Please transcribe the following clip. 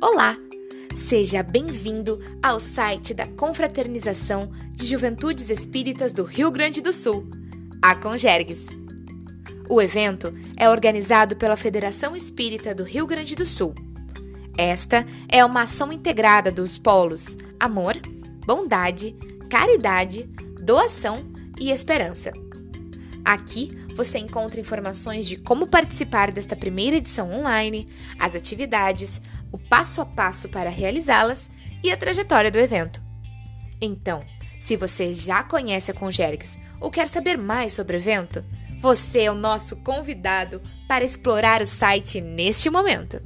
Olá! Seja bem-vindo ao site da Confraternização de Juventudes Espíritas do Rio Grande do Sul, a Congergues. O evento é organizado pela Federação Espírita do Rio Grande do Sul. Esta é uma ação integrada dos polos amor, bondade, caridade, doação e esperança. Aqui você encontra informações de como participar desta primeira edição online, as atividades, o passo a passo para realizá-las e a trajetória do evento. Então, se você já conhece a Congergs ou quer saber mais sobre o evento, você é o nosso convidado para explorar o site neste momento.